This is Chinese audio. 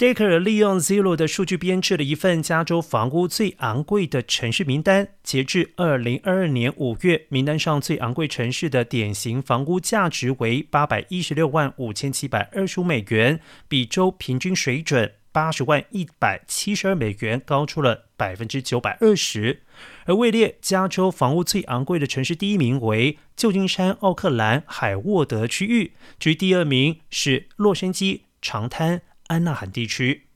Staker 利用 Zero 的数据编制了一份加州房屋最昂贵的城市名单。截至二零二二年五月，名单上最昂贵城市的典型房屋价值为八百一十六万五千七百二十五美元，比州平均水准八十万一百七十二美元高出了百分之九百二十。而位列加州房屋最昂贵的城市第一名为旧金山奥克兰海沃德区域，至于第二名是洛杉矶长滩。安纳罕地区。